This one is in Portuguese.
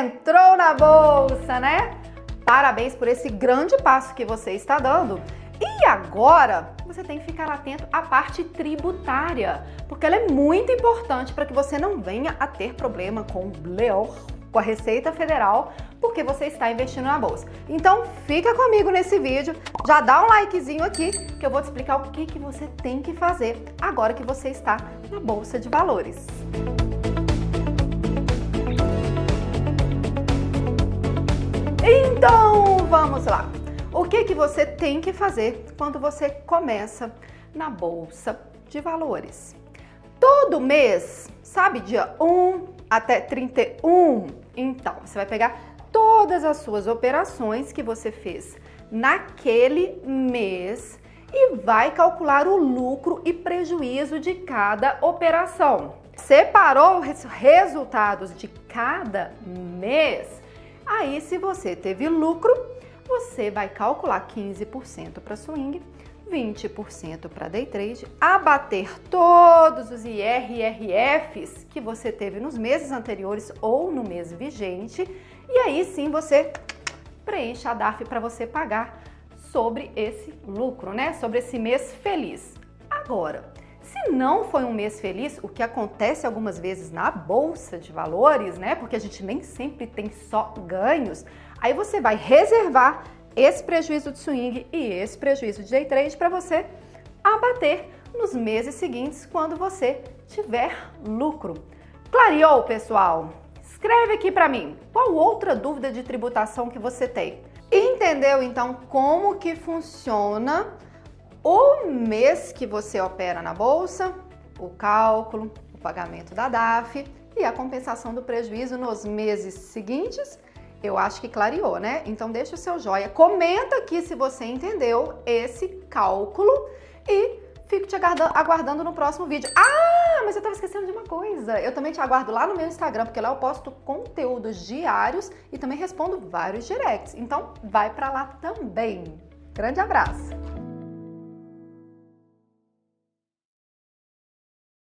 entrou na bolsa, né? Parabéns por esse grande passo que você está dando. E agora, você tem que ficar atento à parte tributária, porque ela é muito importante para que você não venha a ter problema com o BLEOR, com a Receita Federal, porque você está investindo na bolsa. Então, fica comigo nesse vídeo, já dá um likezinho aqui, que eu vou te explicar o que, que você tem que fazer agora que você está na Bolsa de Valores. Então, vamos lá. O que, que você tem que fazer quando você começa na bolsa de valores? Todo mês, sabe, dia 1 até 31, então você vai pegar todas as suas operações que você fez naquele mês e vai calcular o lucro e prejuízo de cada operação. Separou os resultados de cada mês? Aí, se você teve lucro, você vai calcular 15% para swing, 20% para day trade, abater todos os IRRFs que você teve nos meses anteriores ou no mês vigente, e aí sim você preenche a DARF para você pagar sobre esse lucro, né? Sobre esse mês feliz. Agora, se não foi um mês feliz, o que acontece algumas vezes na bolsa de valores, né? Porque a gente nem sempre tem só ganhos. Aí você vai reservar esse prejuízo de swing e esse prejuízo de day trade para você abater nos meses seguintes quando você tiver lucro. Clareou, pessoal? Escreve aqui para mim. Qual outra dúvida de tributação que você tem? Entendeu então como que funciona o mês que você opera na bolsa, o cálculo, o pagamento da DAF e a compensação do prejuízo nos meses seguintes? Eu acho que clareou, né? Então deixa o seu joia, comenta aqui se você entendeu esse cálculo e fico te aguardando no próximo vídeo. Ah, mas eu tava esquecendo de uma coisa. Eu também te aguardo lá no meu Instagram, porque lá eu posto conteúdos diários e também respondo vários directs. Então vai para lá também. Grande abraço.